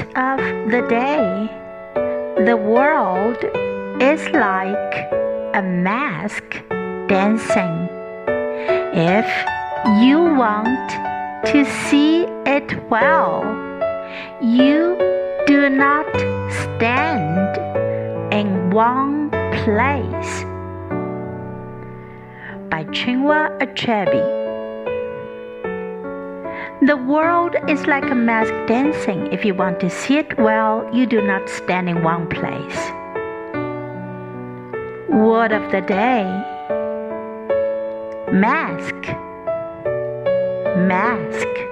of the day. The world is like a mask dancing. If you want to see it well, you do not stand in one place. By Chinua Achebe. The world is like a mask dancing. If you want to see it well, you do not stand in one place. Word of the day Mask. Mask.